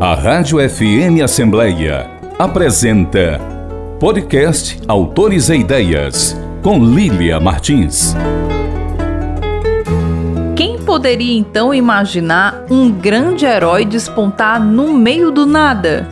A Rádio FM Assembleia apresenta Podcast Autores e Ideias, com Lília Martins. Quem poderia então imaginar um grande herói despontar no meio do nada?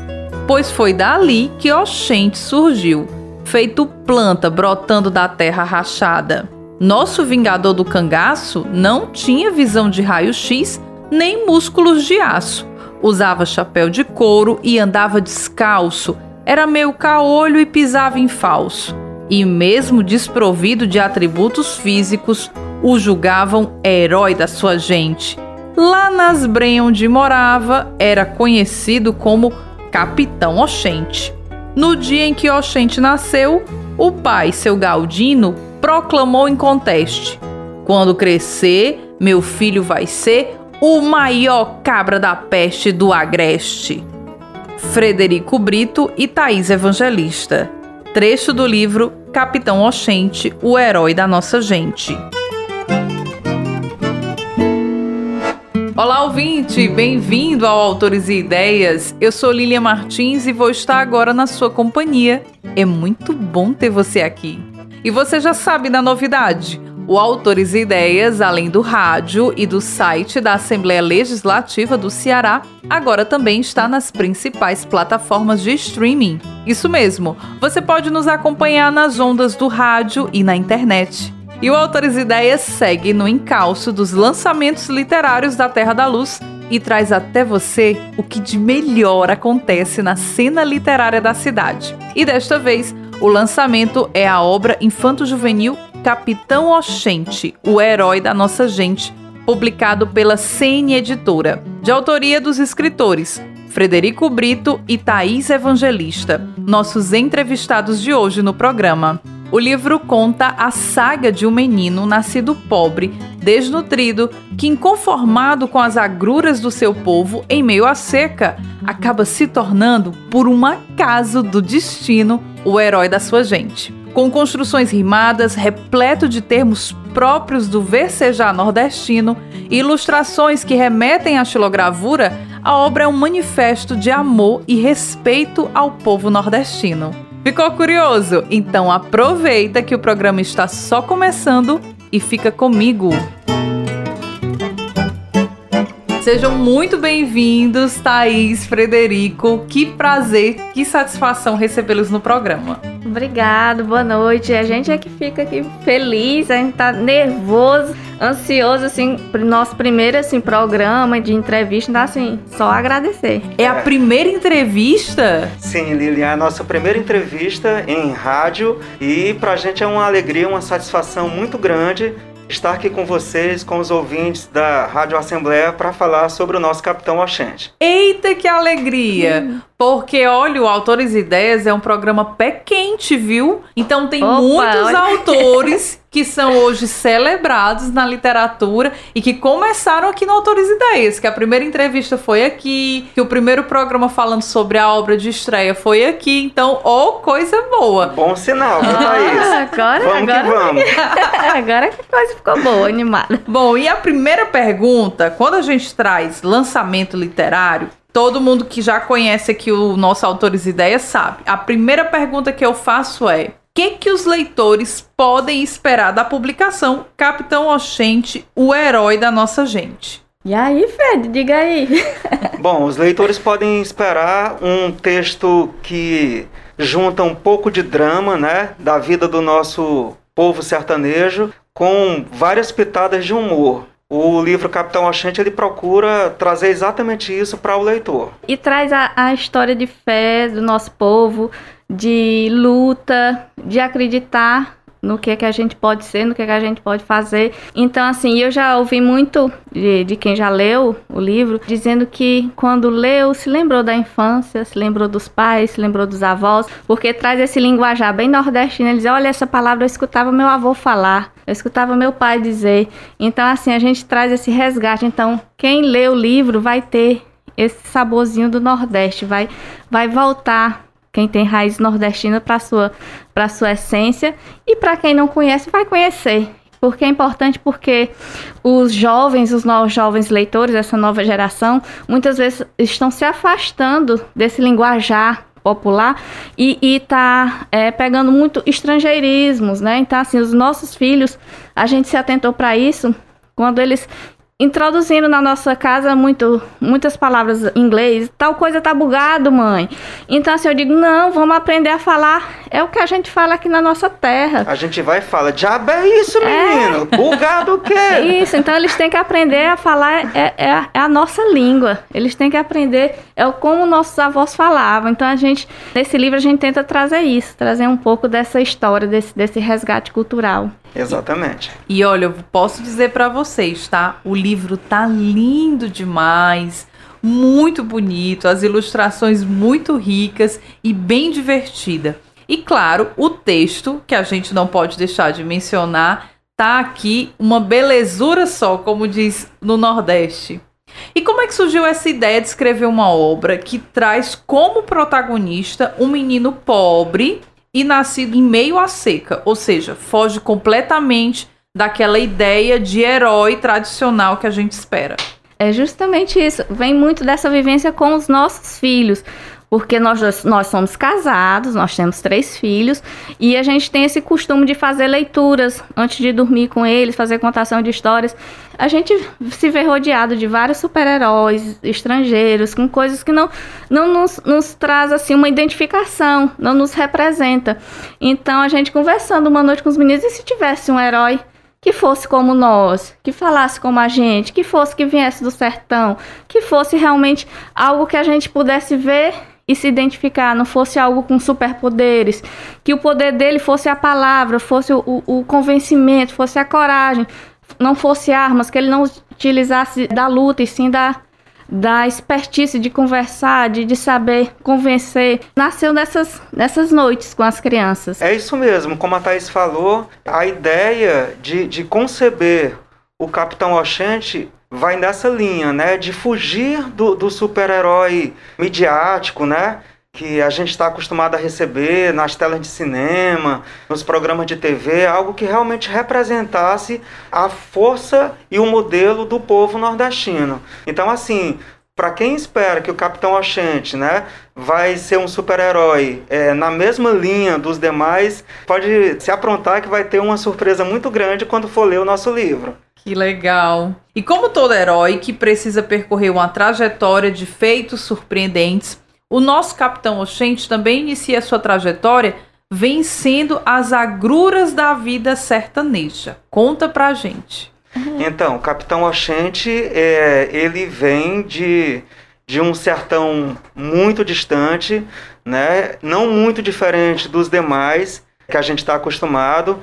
Pois foi dali que Oxente surgiu, feito planta brotando da terra rachada. Nosso vingador do cangaço não tinha visão de raio-x nem músculos de aço Usava chapéu de couro e andava descalço, era meio caolho e pisava em falso. E mesmo desprovido de atributos físicos, o julgavam herói da sua gente. Lá nas Brenhas onde morava, era conhecido como Capitão Oxente. No dia em que Oxente nasceu, o pai, seu Galdino, proclamou em conteste: Quando crescer, meu filho vai ser o maior cabra da peste do Agreste. Frederico Brito e Thaís Evangelista. Trecho do livro Capitão Oxente, o herói da nossa gente. Olá, ouvinte! Bem-vindo ao Autores e Ideias. Eu sou Lília Martins e vou estar agora na sua companhia. É muito bom ter você aqui. E você já sabe da novidade. O Autores e Ideias, além do rádio e do site da Assembleia Legislativa do Ceará, agora também está nas principais plataformas de streaming. Isso mesmo, você pode nos acompanhar nas ondas do rádio e na internet. E o Autores e Ideias segue no encalço dos lançamentos literários da Terra da Luz e traz até você o que de melhor acontece na cena literária da cidade. E desta vez, o lançamento é a obra infanto-juvenil Capitão Oxente, o herói da nossa gente, publicado pela CN Editora, de autoria dos escritores Frederico Brito e Thaís Evangelista, nossos entrevistados de hoje no programa. O livro conta a saga de um menino nascido pobre, desnutrido, que, inconformado com as agruras do seu povo em meio à seca, acaba se tornando, por um acaso do destino, o herói da sua gente com construções rimadas, repleto de termos próprios do versejar nordestino e ilustrações que remetem à xilogravura, a obra é um manifesto de amor e respeito ao povo nordestino. Ficou curioso? Então aproveita que o programa está só começando e fica comigo. Sejam muito bem-vindos, Thaís, Frederico. Que prazer, que satisfação recebê-los no programa. Obrigado, boa noite. A gente é que fica aqui feliz, a gente tá nervoso, ansioso, assim, pro nosso primeiro, assim, programa de entrevista, então, assim, só agradecer. É a primeira entrevista? Sim, Lilian, é a nossa primeira entrevista em rádio e pra gente é uma alegria, uma satisfação muito grande estar aqui com vocês, com os ouvintes da Rádio Assembleia, para falar sobre o nosso Capitão Oxente. Eita, que alegria! Hum. Porque, olha, o Autores e Ideias é um programa pé quente, viu? Então tem Opa, muitos olha. autores que são hoje celebrados na literatura e que começaram aqui no Autores e Ideias, que a primeira entrevista foi aqui, que o primeiro programa falando sobre a obra de estreia foi aqui. Então, ô, oh, coisa boa. Bom sinal, viu, Thaís? Ah, agora, vamos agora, que vamos. agora que a coisa ficou boa, animada. Bom, e a primeira pergunta, quando a gente traz lançamento literário, todo mundo que já conhece aqui o nosso Autores Ideias sabe. A primeira pergunta que eu faço é: o que, que os leitores podem esperar da publicação Capitão Oxente, o herói da nossa gente? E aí, Fred, diga aí. Bom, os leitores podem esperar um texto que junta um pouco de drama, né, da vida do nosso povo sertanejo, com várias pitadas de humor. O livro Capitão Oxente ele procura trazer exatamente isso para o leitor. E traz a, a história de fé do nosso povo, de luta, de acreditar no que é que a gente pode ser, no que é que a gente pode fazer. Então, assim, eu já ouvi muito de, de quem já leu o livro, dizendo que quando leu, se lembrou da infância, se lembrou dos pais, se lembrou dos avós, porque traz esse linguajar bem nordestino. Ele diz, olha, essa palavra eu escutava meu avô falar, eu escutava meu pai dizer. Então, assim, a gente traz esse resgate. Então, quem lê o livro vai ter esse saborzinho do Nordeste, vai, vai voltar quem tem raiz nordestina para sua para sua essência e para quem não conhece vai conhecer. Porque é importante porque os jovens, os novos jovens leitores, essa nova geração, muitas vezes estão se afastando desse linguajar popular e está é, pegando muito estrangeirismos, né? Então, assim, os nossos filhos, a gente se atentou para isso quando eles introduzindo na nossa casa muito, muitas palavras em inglês. Tal coisa tá bugado, mãe. Então, assim, eu digo, não, vamos aprender a falar. É o que a gente fala aqui na nossa terra. A gente vai e fala, diabo é isso, menino? É. Bugado o quê? Isso, então eles têm que aprender a falar, é, é, é, a nossa língua. Eles têm que aprender, é como nossos avós falavam. Então, a gente, nesse livro, a gente tenta trazer isso, trazer um pouco dessa história, desse, desse resgate cultural. Exatamente. E olha, eu posso dizer para vocês, tá? O livro tá lindo demais, muito bonito, as ilustrações muito ricas e bem divertida. E claro, o texto, que a gente não pode deixar de mencionar, tá aqui uma belezura só, como diz no Nordeste. E como é que surgiu essa ideia de escrever uma obra que traz como protagonista um menino pobre e nascido em meio à seca, ou seja, foge completamente daquela ideia de herói tradicional que a gente espera. É justamente isso. Vem muito dessa vivência com os nossos filhos. Porque nós, nós somos casados, nós temos três filhos e a gente tem esse costume de fazer leituras antes de dormir com eles, fazer contação de histórias. A gente se vê rodeado de vários super-heróis estrangeiros, com coisas que não, não nos, nos traz assim uma identificação, não nos representa. Então a gente conversando uma noite com os meninos, e se tivesse um herói que fosse como nós, que falasse como a gente, que fosse que viesse do sertão, que fosse realmente algo que a gente pudesse ver e se identificar, não fosse algo com superpoderes, que o poder dele fosse a palavra, fosse o, o, convencimento, fosse a coragem, não fosse armas, que ele não utilizasse da luta e sim da, da expertise de conversar, de, de saber convencer. Nasceu nessas, nessas noites com as crianças. É isso mesmo, como a Thaís falou, a ideia de, de conceber o Capitão Oxente vai nessa linha, né, de fugir do, do super-herói midiático, né, que a gente está acostumado a receber nas telas de cinema, nos programas de TV, algo que realmente representasse a força e o modelo do povo nordestino. Então, assim, para quem espera que o Capitão Oxente, né, vai ser um super-herói é, na mesma linha dos demais, pode se aprontar que vai ter uma surpresa muito grande quando for ler o nosso livro. Que legal. E como todo herói que precisa percorrer uma trajetória de feitos surpreendentes, o nosso Capitão Oxente também inicia sua trajetória vencendo as agruras da vida sertaneja. Conta pra gente. Então, o Capitão Oxente, é, ele vem de, de um sertão muito distante, né? não muito diferente dos demais que a gente está acostumado.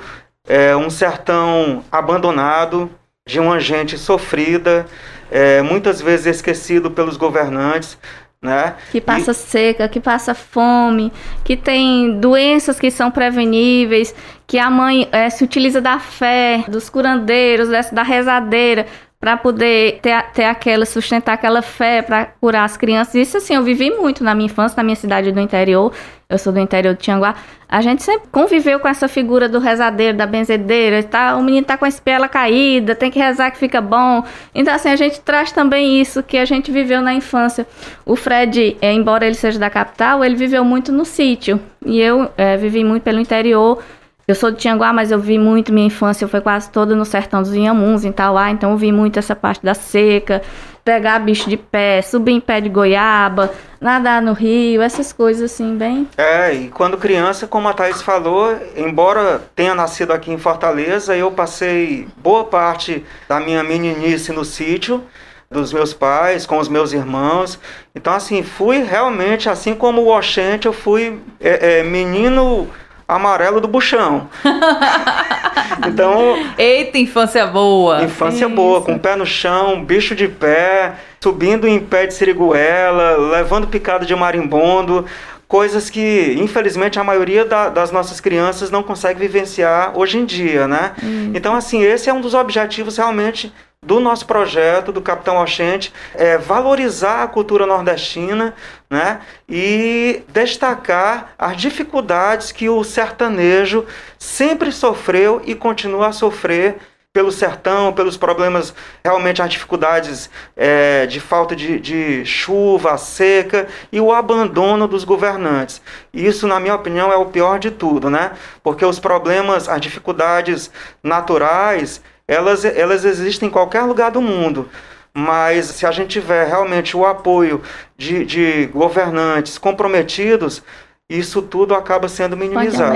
É um sertão abandonado, de uma gente sofrida, é, muitas vezes esquecido pelos governantes. Né? Que passa e... seca, que passa fome, que tem doenças que são preveníveis, que a mãe é, se utiliza da fé, dos curandeiros, dessa, da rezadeira, para poder ter, ter aquela, sustentar aquela fé para curar as crianças. Isso assim, eu vivi muito na minha infância, na minha cidade do interior. Eu sou do interior de Tianguá. A gente sempre conviveu com essa figura do rezadeiro, da benzedeira. Tá, o menino tá com a espela caída, tem que rezar que fica bom. Então, assim, a gente traz também isso que a gente viveu na infância. O Fred, é, embora ele seja da capital, ele viveu muito no sítio. E eu é, vivi muito pelo interior. Eu sou de Tianguá, mas eu vi muito minha infância, foi quase toda no sertão dos Inhamuns, em Tauá, então eu vi muito essa parte da seca, pegar bicho de pé, subir em pé de goiaba, nadar no rio, essas coisas assim, bem. É, e quando criança, como a Thaís falou, embora tenha nascido aqui em Fortaleza, eu passei boa parte da minha meninice no sítio dos meus pais, com os meus irmãos. Então, assim, fui realmente, assim como o Oxente, eu fui é, é, menino amarelo do buchão. então. Eita, infância boa! Infância Isso. boa, com o pé no chão, bicho de pé, subindo em pé de siriguela, levando picada de marimbondo, coisas que, infelizmente, a maioria da, das nossas crianças não consegue vivenciar hoje em dia, né? Hum. Então, assim, esse é um dos objetivos realmente do nosso projeto, do Capitão Oxente, é valorizar a cultura nordestina né, e destacar as dificuldades que o sertanejo sempre sofreu e continua a sofrer pelo sertão, pelos problemas, realmente as dificuldades é, de falta de, de, chuva, seca e o abandono dos governantes. Isso, na minha opinião, é o pior de tudo, né? Porque os problemas, as dificuldades naturais, elas, elas existem em qualquer lugar do mundo. Mas se a gente tiver realmente o apoio de, de governantes comprometidos, isso tudo acaba sendo minimizado.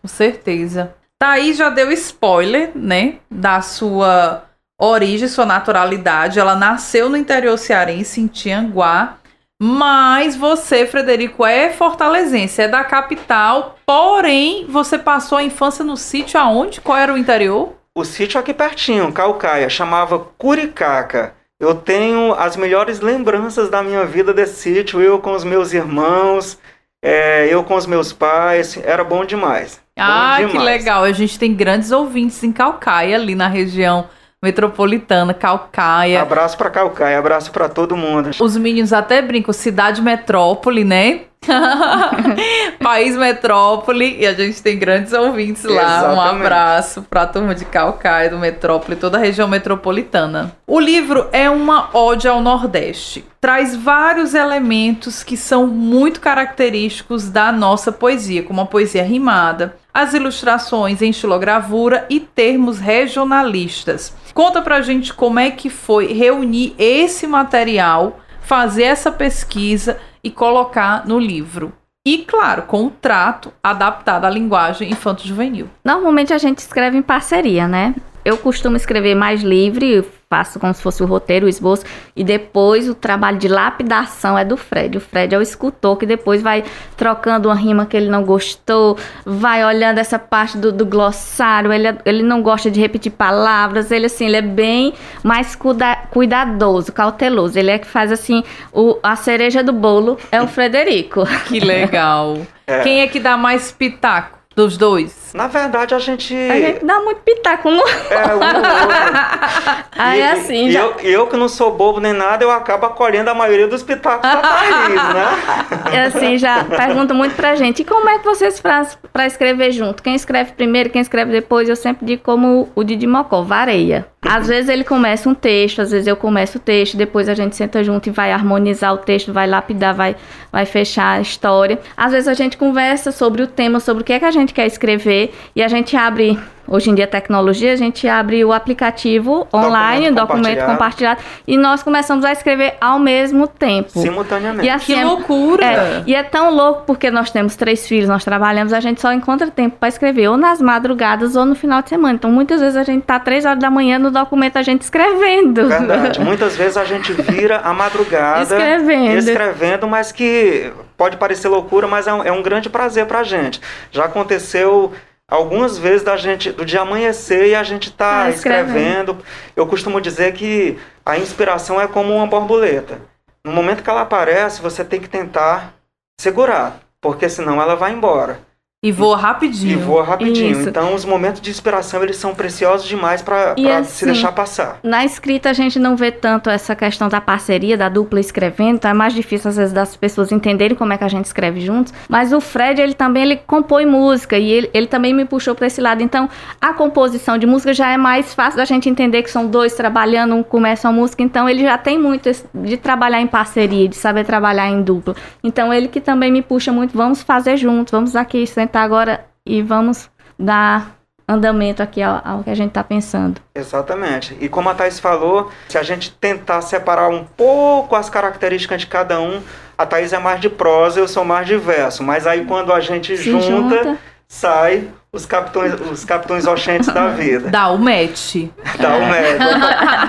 Com certeza. Thaís já deu spoiler, né, da sua origem, sua naturalidade. Ela nasceu no interior cearense, em Tianguá. Mas você, Frederico, é fortalezense, é da capital. Porém, você passou a infância no sítio aonde? Qual era o interior? O sítio aqui pertinho, Calcaia, chamava Curicaca. Eu tenho as melhores lembranças da minha vida desse sítio, eu com os meus irmãos, é, eu com os meus pais, era bom demais. Ah, que legal. A gente tem grandes ouvintes em Calcaia, ali na região metropolitana, Calcaia. Abraço para Calcaia, abraço para todo mundo. Os meninos até brincam, cidade metrópole, né? País Metrópole, e a gente tem grandes ouvintes lá. Exatamente. Um abraço para a turma de Calcaia, do Metrópole, toda a região metropolitana. O livro é uma ode ao Nordeste. Traz vários elementos que são muito característicos da nossa poesia, como a poesia rimada, as ilustrações em estilogravura e termos regionalistas. Conta pra gente como é que foi reunir esse material, fazer essa pesquisa e colocar no livro. E, claro, com um trato adaptado à linguagem infanto-juvenil. Normalmente a gente escreve em parceria, né? Eu costumo escrever mais livre, faço como se fosse o roteiro, o esboço, e depois o trabalho de lapidação é do Fred. O Fred é o escultor que depois vai trocando uma rima que ele não gostou, vai olhando essa parte do, do glossário, ele, ele não gosta de repetir palavras, ele assim, ele é bem mais cuida, cuidadoso, cauteloso. Ele é que faz assim, o, a cereja do bolo é o Frederico. Que legal. É. Quem é que dá mais pitaco? Dos dois? Na verdade, a gente. A gente dá muito pitaco no. É, um Aí é assim. E já... eu, eu que não sou bobo nem nada, eu acabo acolhendo a maioria dos pitacos da Thaís, né? É assim, já pergunto muito pra gente. E como é que vocês fazem pra escrever junto? Quem escreve primeiro, quem escreve depois? Eu sempre digo como o Didi Mocó, vareia. Às vezes ele começa um texto, às vezes eu começo o texto, depois a gente senta junto e vai harmonizar o texto, vai lapidar, vai, vai fechar a história. Às vezes a gente conversa sobre o tema, sobre o que é que a gente quer escrever e a gente abre Hoje em dia, tecnologia, a gente abre o aplicativo online, documento, documento compartilhado. e nós começamos a escrever ao mesmo tempo. Simultaneamente. E assim, que é, loucura! É, e é tão louco porque nós temos três filhos, nós trabalhamos, a gente só encontra tempo para escrever, ou nas madrugadas ou no final de semana. Então, muitas vezes a gente tá três horas da manhã no documento, a gente escrevendo. Verdade. muitas vezes a gente vira a madrugada escrevendo. escrevendo, mas que pode parecer loucura, mas é um, é um grande prazer pra gente. Já aconteceu algumas vezes da gente do dia amanhecer e a gente está ah, escrevendo. escrevendo. Eu costumo dizer que a inspiração é como uma borboleta. No momento que ela aparece, você tem que tentar segurar, porque senão ela vai embora. E voa rapidinho. E voa rapidinho. Isso. Então, os momentos de inspiração, eles são preciosos demais para assim, se deixar passar. Na escrita, a gente não vê tanto essa questão da parceria, da dupla escrevendo. Então é mais difícil, às vezes, das pessoas entenderem como é que a gente escreve juntos. Mas o Fred, ele também ele compõe música. E ele, ele também me puxou para esse lado. Então, a composição de música já é mais fácil da gente entender que são dois trabalhando, um começa a música. Então, ele já tem muito de trabalhar em parceria, de saber trabalhar em dupla. Então, ele que também me puxa muito. Vamos fazer juntos, vamos aqui sentar agora e vamos dar andamento aqui ao, ao que a gente está pensando. Exatamente. E como a Thais falou, se a gente tentar separar um pouco as características de cada um, a Thais é mais de prosa, eu sou mais de verso. Mas aí quando a gente junta, junta, sai os capitões, os capitões oxentes da vida. Dá o match. Dá o match.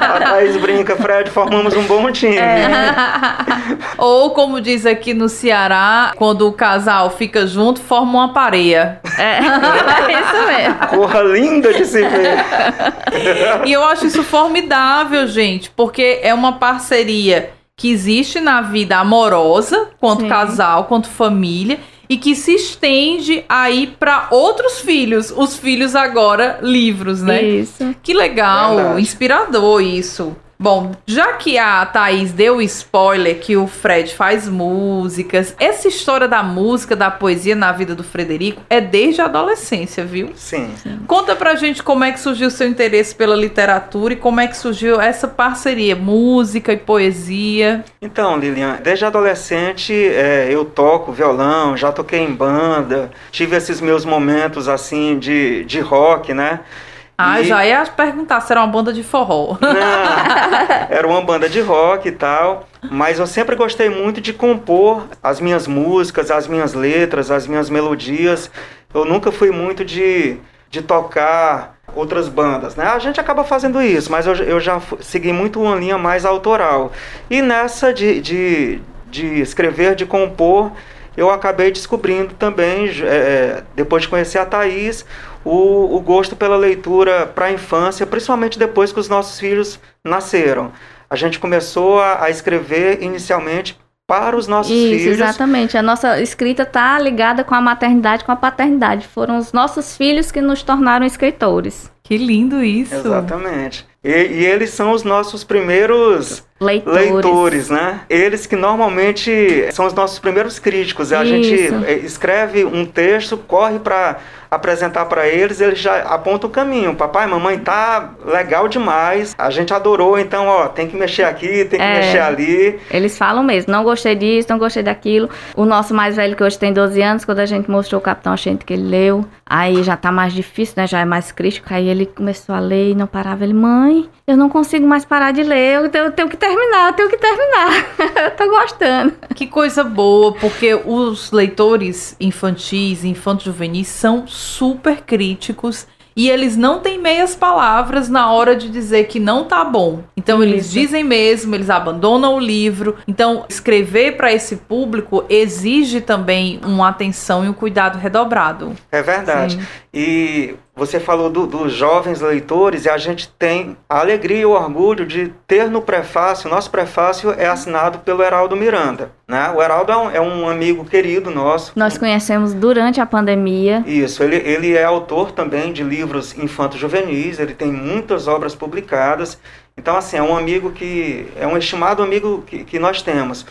A Thaís brinca, Fred, formamos um bom time. É. Ou, como diz aqui no Ceará, quando o casal fica junto, forma uma pareia. É, é isso mesmo. Corra linda de se ver. e eu acho isso formidável, gente, porque é uma parceria que existe na vida amorosa, quanto Sim. casal, quanto família, e que se estende aí para outros filhos, os filhos agora livros, né? Isso. Que legal, Verdade. inspirador isso. Bom, já que a Thaís deu o spoiler que o Fred faz músicas, essa história da música, da poesia na vida do Frederico é desde a adolescência, viu? Sim. Conta pra gente como é que surgiu o seu interesse pela literatura e como é que surgiu essa parceria, música e poesia. Então, Lilian, desde adolescente é, eu toco violão, já toquei em banda, tive esses meus momentos assim de, de rock, né? Ah, E- já ia perguntar se era uma banda de forró. Não, era uma banda de rock e tal, mas eu sempre gostei muito de compor as minhas músicas, as minhas letras, as minhas melodias. Eu nunca fui muito de, de tocar outras bandas, né? A gente acaba fazendo isso, mas eu, eu já segui muito uma linha mais autoral. E nessa de, de, de escrever, de compor, eu acabei descobrindo também, é, depois de conhecer a Thaís, o, o gosto pela leitura para a infância, principalmente depois que os nossos filhos nasceram. A gente começou a, a escrever inicialmente para os nossos Isso, filhos. exatamente. A nossa escrita tá ligada com a maternidade, com a paternidade. Foram os nossos filhos que nos tornaram escritores. Que lindo isso. Exatamente. E, e eles são os nossos primeiros Leitores. leitores, né? Eles que normalmente são os nossos primeiros críticos. A gente Isso. eh, escreve um texto, corre para apresentar para eles, eles já apontam o caminho. Papai, mamãe, tá legal demais. A gente adorou, então, ó, tem que mexer aqui, tem que É. mexer ali. Eles falam mesmo, não gostei disso, não gostei daquilo. O nosso mais velho, que hoje tem 12 anos, quando a gente mostrou o Capitão Achente que ele leu, aí já tá mais difícil, né? Já é mais crítico. Aí ele começou a ler e não parava. Ele, mãe, eu não consigo mais parar de ler, eu tenho, eu tenho que terminar, eu tenho que terminar. eu tô gostando. Que coisa boa, porque os leitores infantis, infantos juvenis são super críticos e eles não têm meias palavras na hora de dizer que não tá bom. Então eles Isso. dizem mesmo, eles abandonam o livro. Então escrever para esse público exige também uma atenção e um cuidado redobrado. É verdade. Sim. E você falou do- dos jovens leitores e a gente tem a alegria e o orgulho de ter no prefácio, nosso prefácio é assinado pelo Heraldo Miranda. Né? O Heraldo é um, é um amigo querido nosso. Nós conhecemos durante a pandemia. Isso, ele, ele é autor também de livros infanto-juvenis, ele tem muitas obras publicadas. Então, assim, é um amigo que. é um estimado amigo que, que nós temos.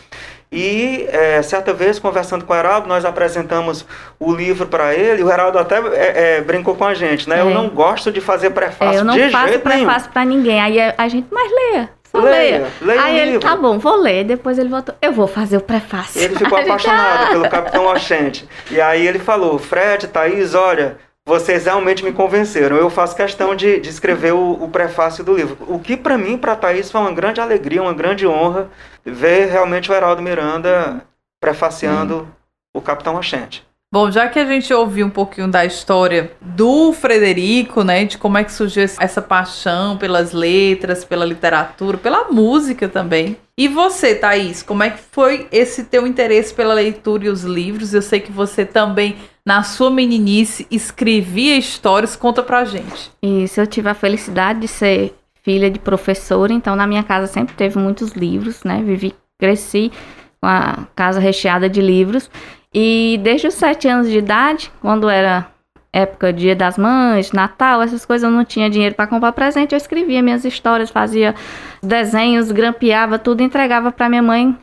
E é, certa vez, conversando com o Heraldo, nós apresentamos o livro para ele. O Heraldo até é, é, brincou com a gente, né? Eu É. não gosto de fazer prefácio É, eu não de faço prefácio pra ninguém. Aí a, gente, mas leia. Só Leia, leia. leia o Aí ele, livro. tá bom, vou ler. Depois ele voltou, eu vou fazer o prefácio. Ele ficou apaixonado "Ah". pelo Capitão Oxente. E aí ele falou: Fred, Thaís, olha, vocês realmente me convenceram. Eu faço questão de, de escrever o, o prefácio do livro. O que para mim, para Thaís, foi uma grande alegria, uma grande honra ver realmente o Heraldo Miranda prefaciando o Capitão Oxente. Bom, já que a gente ouviu um pouquinho da história do Frederico, né, de como é que surgiu essa paixão pelas letras, pela literatura, pela música também. E você, Thaís, como é que foi esse teu interesse pela leitura e os livros? Eu sei que você também, na sua meninice, escrevia histórias. Conta pra gente. Isso, eu tive a felicidade de ser filha de professora, então na minha casa sempre teve muitos livros, né? Vivi, cresci com a casa recheada de livros. E desde os sete anos de idade, quando era época Dia das Mães, Natal, essas coisas, eu não tinha dinheiro para comprar presente, eu escrevia minhas histórias, fazia desenhos, grampeava tudo, entregava para minha mãe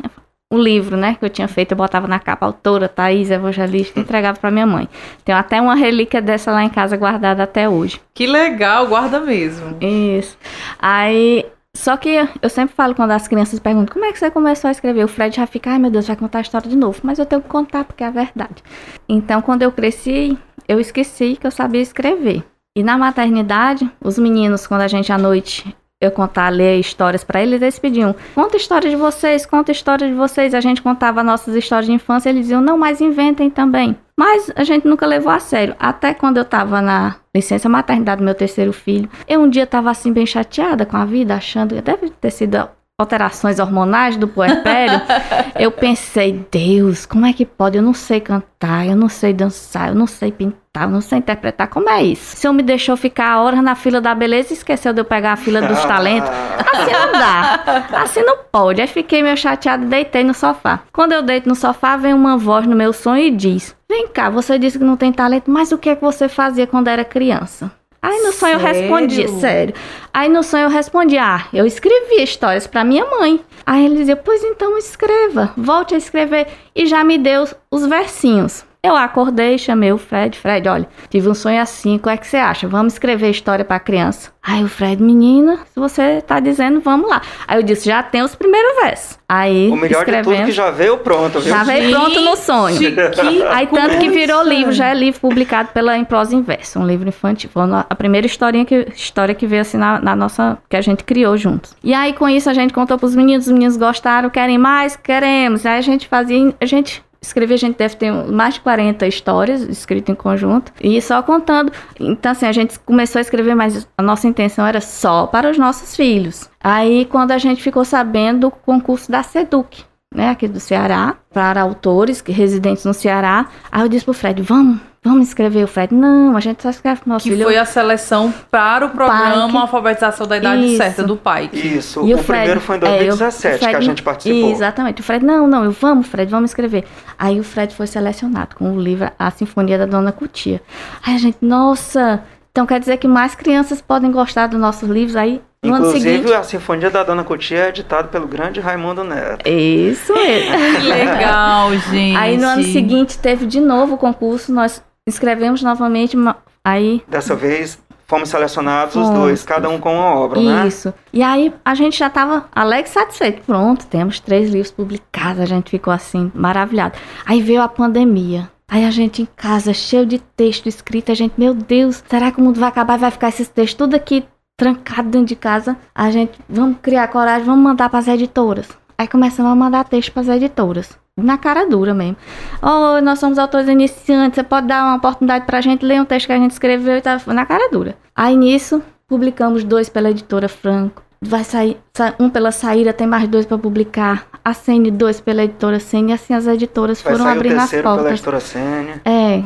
o livro, né, que eu tinha feito, eu botava na capa autora, Thaís Evangelista, entregava para minha mãe. Tenho até uma relíquia dessa lá em casa guardada até hoje. Que legal, guarda mesmo. Isso. Aí, só que eu sempre falo quando as crianças perguntam como é que você começou a escrever, o Fred já fica, ai meu Deus, vai contar a história de novo. Mas eu tenho que contar porque é a verdade. Então, quando eu cresci, eu esqueci que eu sabia escrever. E na maternidade, os meninos, quando a gente à noite eu contar, ler histórias para eles, eles pediam: conta história de vocês, conta história de vocês. A gente contava nossas histórias de infância, eles diziam: não, mas inventem também. Mas a gente nunca levou a sério. Até quando eu tava na licença maternidade do meu terceiro filho, eu um dia tava assim bem chateada com a vida, achando que deve ter sido alterações hormonais do puerpério, eu pensei, Deus, como é que pode? Eu não sei cantar, eu não sei dançar, eu não sei pintar, eu não sei interpretar. Como é isso? Se eu me deixou ficar horas na fila da beleza e esqueceu de eu pegar a fila dos talentos, assim não dá. Assim não pode. Aí fiquei meio chateada e deitei no sofá. Quando eu deito no sofá, vem uma voz no meu sonho e diz: Vem cá, você disse que não tem talento, mas o que é que você fazia quando era criança? Aí no sonho eu respondia, sério. Aí no sonho eu respondia, ah, eu escrevia histórias para minha mãe. Aí ele dizia, pois então escreva, volte a escrever. E já me deu os versinhos. Eu acordei, chamei o Fred. Fred, olha, tive um sonho assim, qual é que você acha? Vamos escrever história para criança. Aí o Fred, menina, se você tá dizendo, vamos lá. Aí eu disse, já tem os primeiros versos. Aí, o melhor escrevendo, de tudo que já veio pronto, viu? Já veio pronto no sonho. Que Aí tanto que virou livro, já é livro publicado pela Em Prosa Inversa, um livro infantil. Foi a primeira historinha que, história que veio assim na, na, nossa, que a gente criou juntos. E aí com isso a gente contou pros meninos, os meninos gostaram, querem mais? Queremos. Aí a gente fazia, a gente escrever, a gente deve ter mais de 40 histórias escritas em conjunto. E só contando. Então, assim, a gente começou a escrever, mas a nossa intenção era só para os nossos filhos. Aí, quando a gente ficou sabendo do concurso da SEDUC, né, aqui do Ceará, para autores residentes no Ceará, aí eu disse pro Fred, vamos Vamos escrever o Fred? Não, a gente só escreve pro nosso que filho. Que foi a seleção para o programa Pai, Alfabetização da Idade Isso. Certa do pai. Isso, E o, o Fred- primeiro foi em é, eu- 2017 o Fred- que a gente participou. Exatamente. O Fred, não, não, eu vamos, Fred, vamos escrever. Aí o Fred foi selecionado com o livro A Sinfonia da Dona Cutia. Aí a gente, nossa, então quer dizer que mais crianças podem gostar dos nossos livros aí no Inclusive, a Sinfonia da Dona Cutia é editado pelo grande Raimundo Neto. Isso mesmo. Que legal, gente. Aí no ano seguinte teve de novo o concurso, nós escrevemos novamente, aí Dessa vez, fomos selecionados os Fomos. dois, cada um com uma obra, né? Isso. E aí a gente já estava alegre e satisfeito. Pronto, temos três livros publicados. A gente ficou assim, maravilhado. Aí veio a pandemia. Aí a gente em casa, cheio de texto escrito, a gente, meu Deus, será que o mundo vai acabar e vai ficar esses textos tudo aqui trancado dentro de casa? A gente, vamos criar coragem, vamos mandar para as editoras. Aí começamos a mandar texto para as editoras. Na cara dura mesmo. Oi, nós somos autores iniciantes, você pode dar uma oportunidade pra gente ler um texto que a gente escreveu e tá na cara dura. Aí nisso, publicamos dois pela editora Franco. Vai sair sa- um pela Saíra, tem mais dois para publicar. A Sene, dois pela editora Sene. E assim as editoras Vai foram abrindo as terceiro pela portas. editora Sênia. É.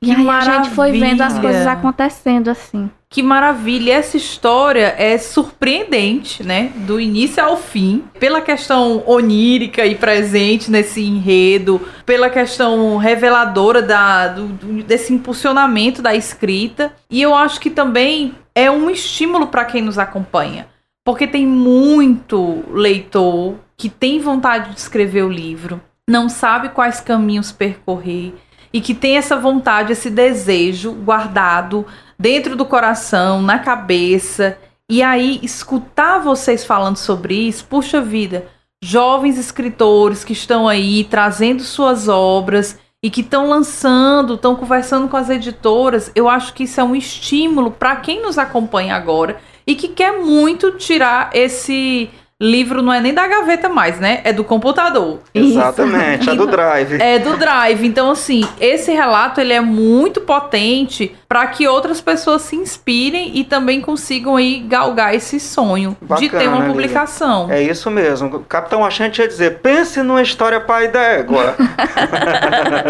E Que aí a gente foi vendo as maravilha. coisas acontecendo assim. Que maravilha! Essa história é surpreendente, né? Do início ao fim, pela questão onírica e presente nesse enredo, pela questão reveladora da, do- desse impulsionamento da escrita. E eu acho que também é um estímulo para quem nos acompanha. Porque tem muito leitor que tem vontade de escrever o livro, não sabe quais caminhos percorrer e que tem essa vontade, esse desejo guardado dentro do coração, na cabeça. E aí, escutar vocês falando sobre isso, puxa vida, jovens escritores que estão aí trazendo suas obras e que estão lançando, estão conversando com as editoras, eu acho que isso é um estímulo para quem nos acompanha agora e que quer muito tirar esse livro, não é nem da gaveta mais, né? É do computador. Exatamente, a do Drive. É do Drive. Então, assim, esse relato ele é muito potente para que outras pessoas se inspirem e também consigam aí galgar esse sonho de Bacana, ter uma Lívia. publicação. É isso mesmo. O Capitão Achante ia dizer, pense numa história pai d'égua.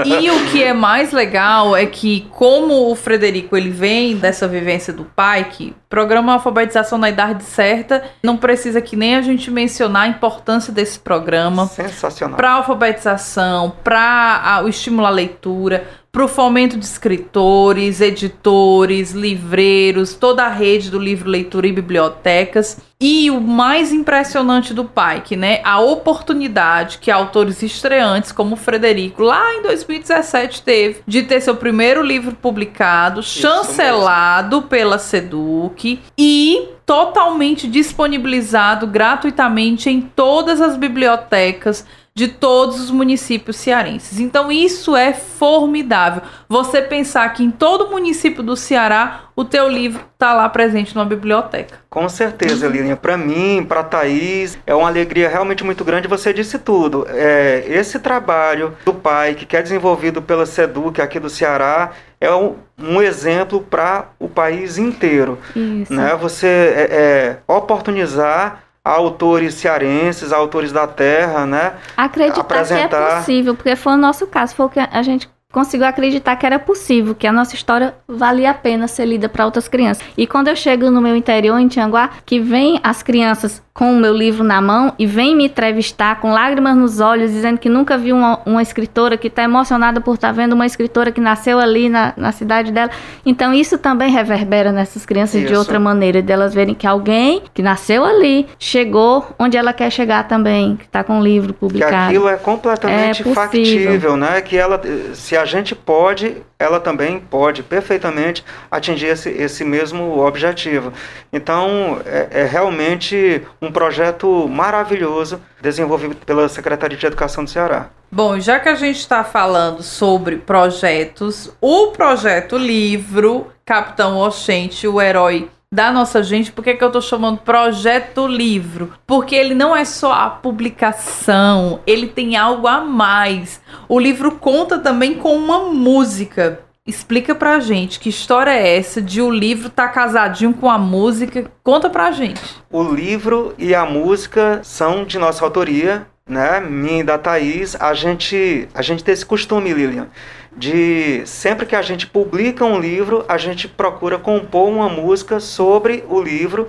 E o que é mais legal é que, como o Frederico ele vem dessa vivência do pai, que programa Alfabetização na Idade Certa, não precisa que nem a gente mencionar a importância desse programa. Sensacional. para alfabetização, para o estímulo à leitura, para o fomento de escritores, editores, livreiros, toda a rede do livro, leitura e bibliotecas. E o mais impressionante do PAIC, né? A oportunidade que autores estreantes, como o Frederico, lá em 2017 teve de ter seu primeiro livro publicado, Isso chancelado pela Seduc e totalmente disponibilizado gratuitamente em todas as bibliotecas de todos os municípios cearenses. Então isso é formidável. Você pensar que em todo município do Ceará o teu livro está lá presente numa biblioteca. Com certeza, Lilinha. Para mim, para Thaís, é uma alegria realmente muito grande. Você disse tudo. É, esse trabalho do pai, que é desenvolvido pela SEDUC aqui do Ceará, é um, um exemplo para o país inteiro. Isso. Né? Você é, é, oportunizar autores cearenses, autores da terra, né? Acreditar apresentar... que é possível, porque foi o nosso caso, foi o que a gente conseguiu acreditar que era possível, que a nossa história valia a pena ser lida para outras crianças. E quando eu chego no meu interior, em Tianguá, que vem as crianças com o meu livro na mão e vem me entrevistar com lágrimas nos olhos, dizendo que nunca viu uma, uma escritora, que está emocionada por estar tá vendo uma escritora que nasceu ali na, na cidade dela. Então isso também reverbera nessas crianças isso. de outra maneira, delas verem que alguém que nasceu ali chegou onde ela quer chegar também, que está com o livro publicado. Que aquilo é completamente é factível, né? Que ela, se a gente pode, ela também pode perfeitamente atingir esse, esse mesmo objetivo. Então, é, é, realmente um projeto maravilhoso desenvolvido pela Secretaria de Educação do Ceará. Bom, já que a gente está falando sobre projetos, o projeto livro Capitão Oxente, o herói da nossa gente, por que, que eu estou chamando projeto livro? Porque ele não é só a publicação, ele tem algo a mais. O livro conta também com uma música. Explica pra gente que história é essa de o livro tá casadinho com a música. Conta pra gente. O livro e a música são de nossa autoria, né? Minha e da Thaís. A gente, a gente tem esse costume, Lilian, de sempre que a gente publica um livro, a gente procura compor uma música sobre o livro,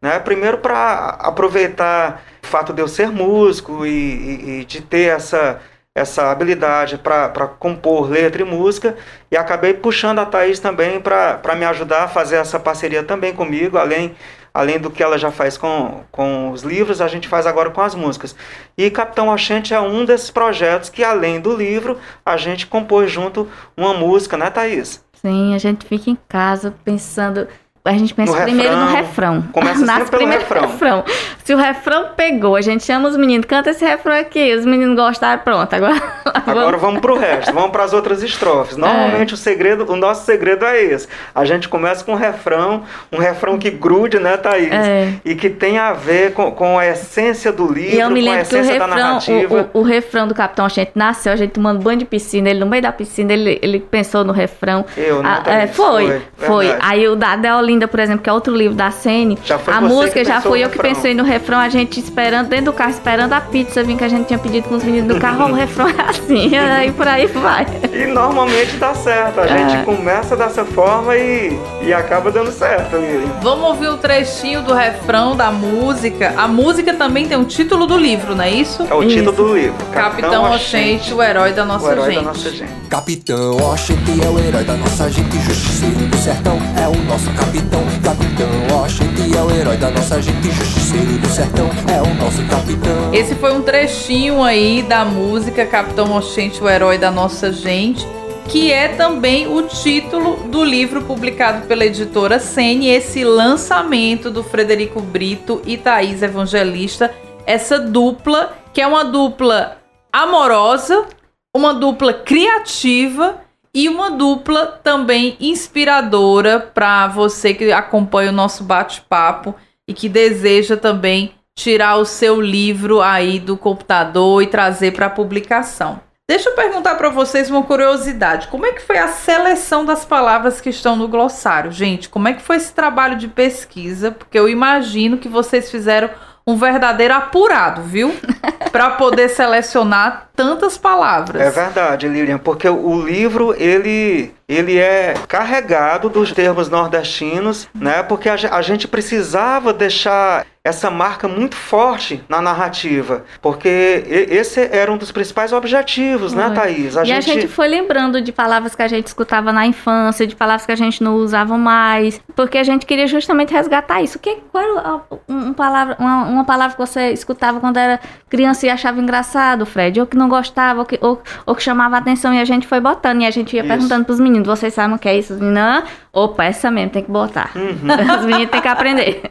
né? Primeiro para aproveitar o fato de eu ser músico e, e, e de ter essa essa habilidade para compor letra e música e acabei puxando a Thaís também para me ajudar a fazer essa parceria também comigo, além, além do que ela já faz com, com os livros, a gente faz agora com as músicas. E Capitão Oxente é um desses projetos que, além do livro, a gente compôs junto uma música, né, Thaís? Sim, a gente fica em casa pensando a gente pensa no primeiro refrão, no refrão. Começa sempre pelo refrão. refrão. Se o refrão pegou, a gente chama os meninos, canta esse refrão aqui, os meninos gostaram, pronto. Agora, agora vamos pro resto, vamos para as outras estrofes. É. Normalmente é. o segredo, o nosso segredo é esse. A gente começa com um refrão, um refrão que grude, né, Thaís? É. E que tem a ver com, com a essência do livro, e eu me lembro com a essência que o refrão, da narrativa. O, o, o, refrão do Capitão a gente nasceu, a gente tomando banho de piscina, ele no meio da piscina, ele, ele pensou no refrão. Eu não a, é, Foi, foi. foi. Aí o da Deolinda Linda, por exemplo, que é outro livro da Sene, a música já foi eu que pensei no refrão, a gente esperando, dentro do carro, esperando a pizza vir que a gente tinha pedido com os meninos do carro, o refrão é assim, e por aí vai. E normalmente dá certo, a é. gente começa dessa forma e, e acaba dando certo. Vamos ouvir o trechinho do refrão da música. A música também tem o título do livro, não é isso? É o isso. título do livro. Capitão, Capitão Oxente, o herói da nossa o herói gente. Da nossa gente. Capitão Oxente é o herói da nossa gente, justiceiro do sertão, é o nosso capitão capitão. Oxente é o herói da nossa gente, justiceiro do sertão, é o nosso capitão. Esse foi um trechinho aí da música Capitão Oxente, o herói da nossa gente, que é também o título do livro publicado pela editora Sene, esse lançamento do Frederico Brito e Thaís Evangelista, essa dupla, que é uma dupla amorosa, uma dupla criativa e uma dupla também inspiradora para você que acompanha o nosso bate-papo e que deseja também tirar o seu livro aí do computador e trazer para publicação. Deixa eu perguntar para vocês uma curiosidade. Como é que foi a seleção das palavras que estão no glossário? Gente, como é que foi esse trabalho de pesquisa? Porque eu imagino que vocês fizeram um verdadeiro apurado, viu? Para poder selecionar tantas palavras. É verdade, Lilian, porque o livro ele ele é carregado dos termos nordestinos, né? Porque a, gente precisava deixar essa marca muito forte na narrativa, porque esse era um dos principais objetivos, né, Thaís? A e gente... a gente foi lembrando de palavras que a gente escutava na infância, de palavras que a gente não usava mais, porque a gente queria justamente resgatar isso. Que, qual era uma palavra, uma, uma palavra que você escutava quando era criança e achava engraçado, Fred? Ou que não gostava, ou que, ou, ou que chamava atenção e a gente foi botando, e a gente ia isso. perguntando pros meninos, vocês sabem o que é isso? Meninos, opa, essa mesmo, tem que botar. Uhum. Os meninos têm que aprender.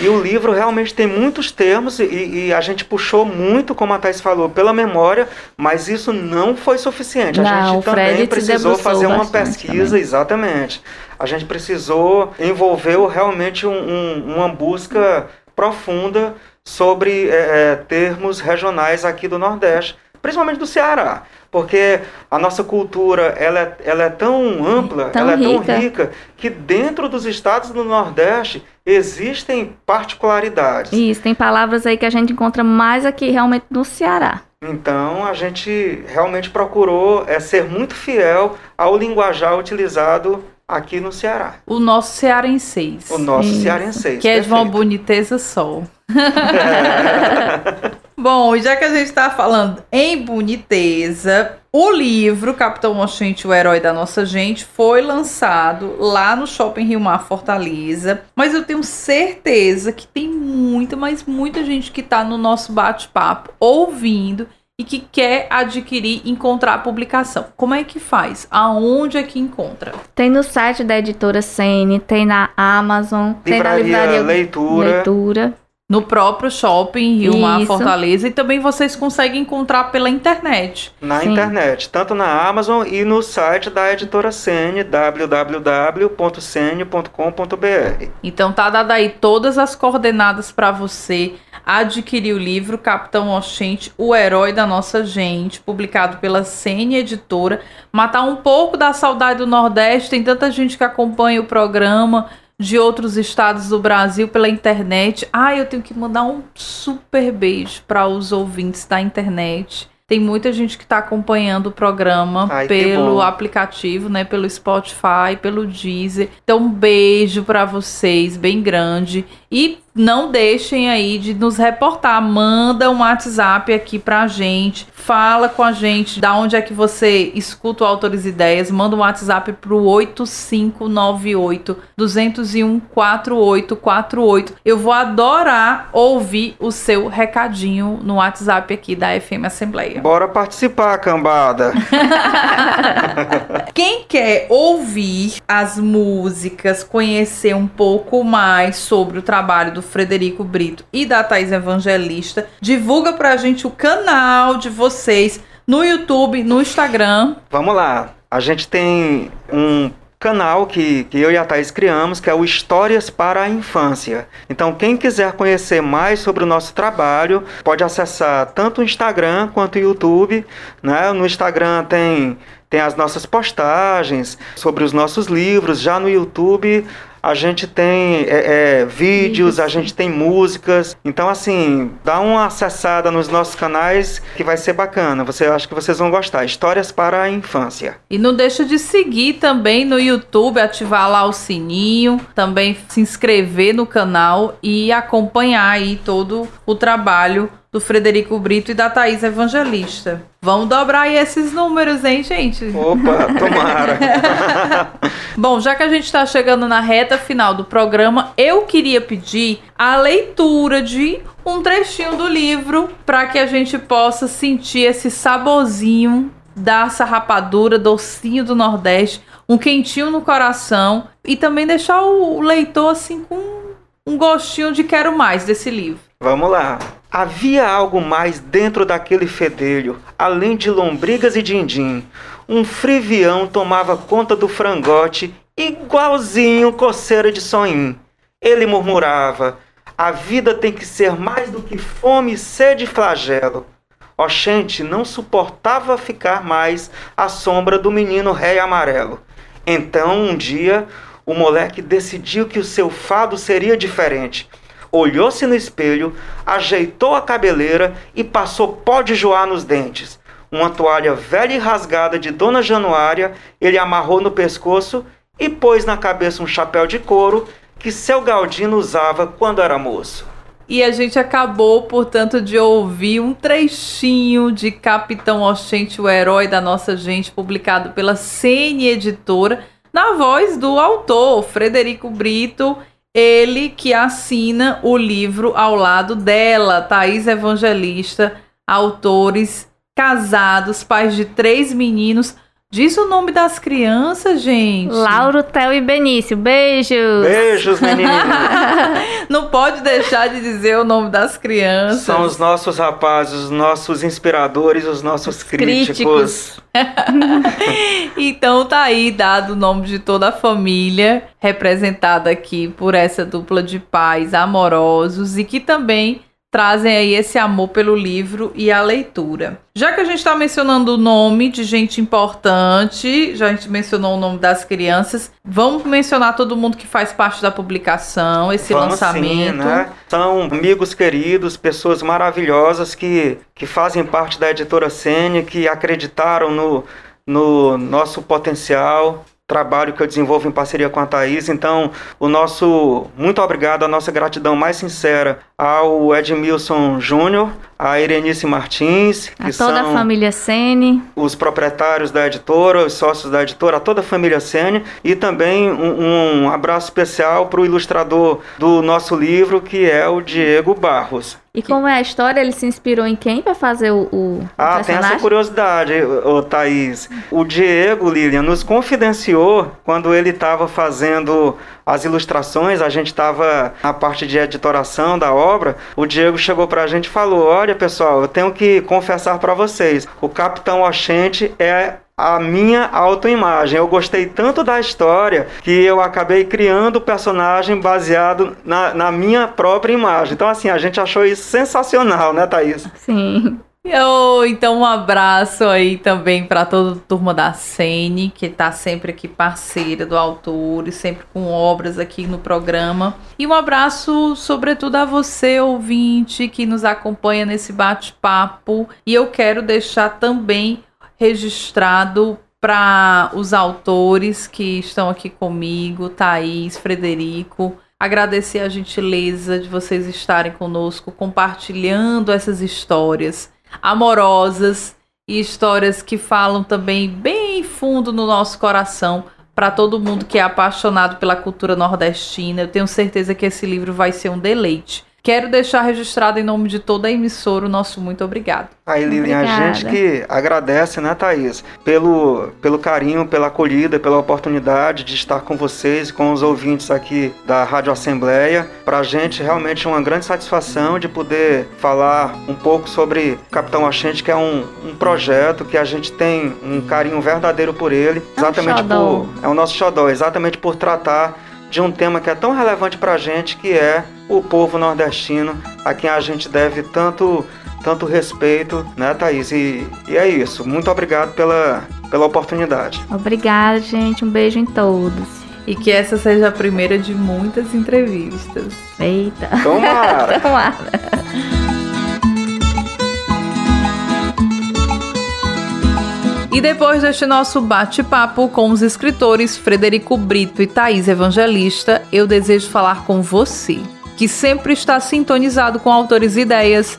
E o livro realmente tem muitos termos e, e, a gente puxou muito, como a Thais falou, pela memória, mas isso não foi suficiente. A não, gente também precisou fazer uma pesquisa, também. exatamente. A gente precisou envolver realmente um, um, uma busca profunda sobre é, termos regionais aqui do Nordeste principalmente do Ceará, porque a nossa cultura ela é, ela é tão ampla, Tão ela é tão rica. rica, que dentro dos estados do Nordeste existem particularidades. Isso, tem palavras aí que a gente encontra mais aqui realmente no Ceará. Então a gente realmente procurou é, ser muito fiel ao linguajar utilizado aqui no Ceará. O nosso cearenseis. O nosso Isso. cearense. Que é de uma boniteza só. Bom, e já que a gente tá falando em boniteza, o livro Capitão Oxente, o herói da nossa gente, foi lançado lá no Shopping Rio Mar Fortaleza. Mas eu tenho certeza que tem muita, mas muita gente que tá no nosso bate-papo ouvindo e que quer adquirir, encontrar a publicação. Como é que faz? Aonde é que encontra? Tem no site da editora Sene, tem na Amazon, tem na Livraria livraria Leitura. Leitura. No próprio Shopping Rio Mar Isso. Fortaleza e também vocês conseguem encontrar pela internet. Na Sim. internet, tanto na Amazon e no site da editora Sene, www.sene.com.br. Então tá dado aí todas as coordenadas para você adquirir o livro Capitão Oxente, o herói da nossa gente, publicado pela Sene Editora. Matar um pouco da saudade do Nordeste, tem tanta gente que acompanha o programa de outros estados do Brasil pela internet. Ah, eu tenho que mandar um super beijo para os ouvintes da internet. Tem muita gente que está acompanhando o programa Ai, pelo aplicativo, né? Pelo Spotify, pelo Deezer. Então, um beijo para vocês, bem grande. E não deixem aí de nos reportar. Manda um WhatsApp aqui pra gente. Fala com a gente da onde é que você escuta o Autores Ideias. Manda um WhatsApp pro 8598 201 4848. Eu vou adorar ouvir o seu recadinho no WhatsApp aqui da FM Assembleia. Bora participar, cambada. Quem quer ouvir as músicas, conhecer um pouco mais sobre o trabalho do Frederico Brito e da Thais Evangelista, divulga pra gente o canal de vocês no YouTube, no Instagram. Vamos lá. A gente tem um canal que, que eu e a Thais criamos, que é o Histórias para a Infância. Então, quem quiser conhecer mais sobre o nosso trabalho, pode acessar tanto o Instagram quanto o YouTube. Né? No Instagram tem, tem as nossas postagens sobre os nossos livros. Já no YouTube a gente tem é, é, vídeos, a gente tem músicas. Então, assim, dá uma acessada nos nossos canais que vai ser bacana. Você acho que vocês vão gostar. Histórias para a Infância. E não deixa de seguir também no YouTube, ativar lá o sininho, também se inscrever no canal e acompanhar aí todo o trabalho do Frederico Brito e da Thaís Evangelista. Vamos dobrar aí esses números, hein, gente? Opa, tomara. Bom, já que a gente está chegando na reta final do programa, eu queria pedir a leitura de um trechinho do livro para que a gente possa sentir esse saborzinho da sarrapadura, docinho do Nordeste, um quentinho no coração e também deixar o leitor assim com um gostinho de quero mais desse livro. Vamos lá. Havia algo mais dentro daquele fedelho, além de lombrigas e din-din. Um frivião tomava conta do frangote, igualzinho coceira de sonhim. Ele murmurava: A vida tem que ser mais do que fome, sede e flagelo. Oxente não suportava ficar mais à sombra do menino rei amarelo. Então, um dia, o moleque decidiu que o seu fado seria diferente. Olhou-se no espelho, ajeitou a cabeleira e passou pó de joá nos dentes. Uma toalha velha e rasgada de Dona Januária ele amarrou no pescoço e pôs na cabeça um chapéu de couro que seu Galdino usava quando era moço. E a gente acabou, portanto, de ouvir um trechinho de Capitão Oxente, o herói da nossa gente, publicado pela CN Editora, na voz do autor, Frederico Brito, ele que assina o livro ao lado dela, Thaís Evangelista, autores casados, pais de três meninos. Diz o nome das crianças, gente. Lauro, Theo e Benício, beijos! Beijos, meninos! Não pode deixar de dizer o nome das crianças. São os nossos rapazes, os nossos inspiradores, os nossos críticos. críticos. Então tá aí dado o nome de toda a família, representada aqui por essa dupla de pais amorosos e que também trazem aí esse amor pelo livro e a leitura. Já que a gente está mencionando o nome de gente importante, já a gente mencionou o nome das crianças, vamos mencionar todo mundo que faz parte da publicação, esse Vamos lançamento. Sim, né? São amigos queridos, pessoas maravilhosas que, que fazem parte da editora Sene, que acreditaram no, no nosso potencial, trabalho que eu desenvolvo em parceria com a Thaís. Então, o nosso muito obrigado, a nossa gratidão mais sincera ao Edmilson Júnior, a Irenice Martins, A toda a família Sene. os proprietários da editora, os sócios da editora, a toda a família Sene e também um, um abraço especial para o ilustrador do nosso livro, que é o Diego Barros. E como é a história, ele se inspirou em quem para fazer o, o Ah, tem essa curiosidade, ô, Thaís. O Diego, Lilian, nos confidenciou quando ele estava fazendo as ilustrações, a gente estava na parte de editoração da obra. O Diego chegou para a gente e falou: Olha, pessoal, eu tenho que confessar para vocês, o Capitão Oxente é a minha autoimagem. Eu gostei tanto da história que eu acabei criando o personagem baseado na, na minha própria imagem. Então, assim, a gente achou isso sensacional, né, Thaís? Sim. Oh, então um abraço aí também para toda a turma da Sene, que tá sempre aqui parceira do autor e sempre com obras aqui no programa. E um abraço sobretudo a você, ouvinte, que nos acompanha nesse bate-papo. E eu quero deixar também registrado para os autores que estão aqui comigo, Thaís, Frederico, agradecer a gentileza de vocês estarem conosco, compartilhando essas histórias amorosas e histórias que falam também bem fundo no nosso coração para todo mundo que é apaixonado pela cultura nordestina. Eu tenho certeza que esse livro vai ser um deleite. Quero deixar registrado em nome de toda a emissora o nosso muito obrigado. Aí, Lilian, a Obrigada. gente que agradece, né, Thaís, pelo, pelo carinho, pela acolhida, pela oportunidade de estar com vocês e com os ouvintes aqui da Rádio Assembleia. Para a gente, realmente, é uma grande satisfação de poder falar um pouco sobre Capitão Oxente, que é um, um projeto que a gente tem um carinho verdadeiro por ele. É um Exatamente xodó. por. É o nosso xodó, exatamente por tratar de um tema que é tão relevante para a gente, que é o povo nordestino, a quem a gente deve tanto, tanto respeito, né, Thaís? E, e é isso. Muito obrigado pela, pela oportunidade. Obrigada, gente. Um beijo em todos. E que essa seja a primeira de muitas entrevistas. Eita. Tomara! Tomara. E depois deste nosso bate-papo com os escritores Frederico Brito e Thaís Evangelista, eu desejo falar com você, que sempre está sintonizado com autores e ideias.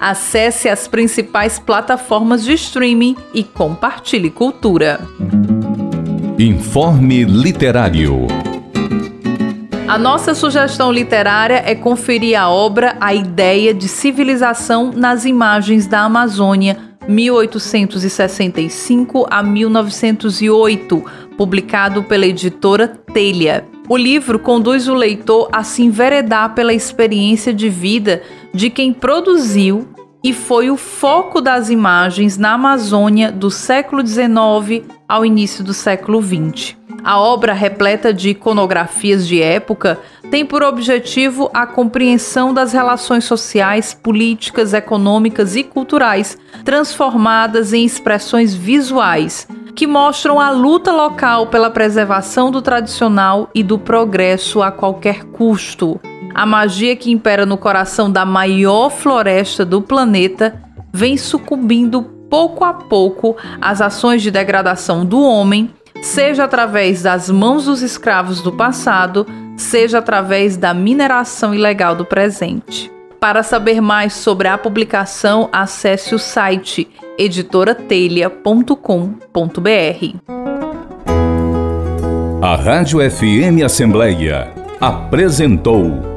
Acesse as principais plataformas de streaming e compartilhe cultura. Informe Literário. A nossa sugestão literária é conferir a obra A Ideia de Civilização nas Imagens da Amazônia, 1865 a 1908, publicado pela editora Telha. O livro conduz o leitor a se enveredar pela experiência de vida de quem produziu e foi o foco das imagens na Amazônia do século XIX ao início do século XX. A obra, repleta de iconografias de época, tem por objetivo a compreensão das relações sociais, políticas, econômicas e culturais transformadas em expressões visuais que mostram a luta local pela preservação do tradicional e do progresso a qualquer custo. A magia que impera no coração da maior floresta do planeta vem sucumbindo pouco a pouco às ações de degradação do homem, seja através das mãos dos escravos do passado, seja através da mineração ilegal do presente. Para saber mais sobre a publicação, acesse o site editoratelha.com.br. A Rádio FM Assembleia apresentou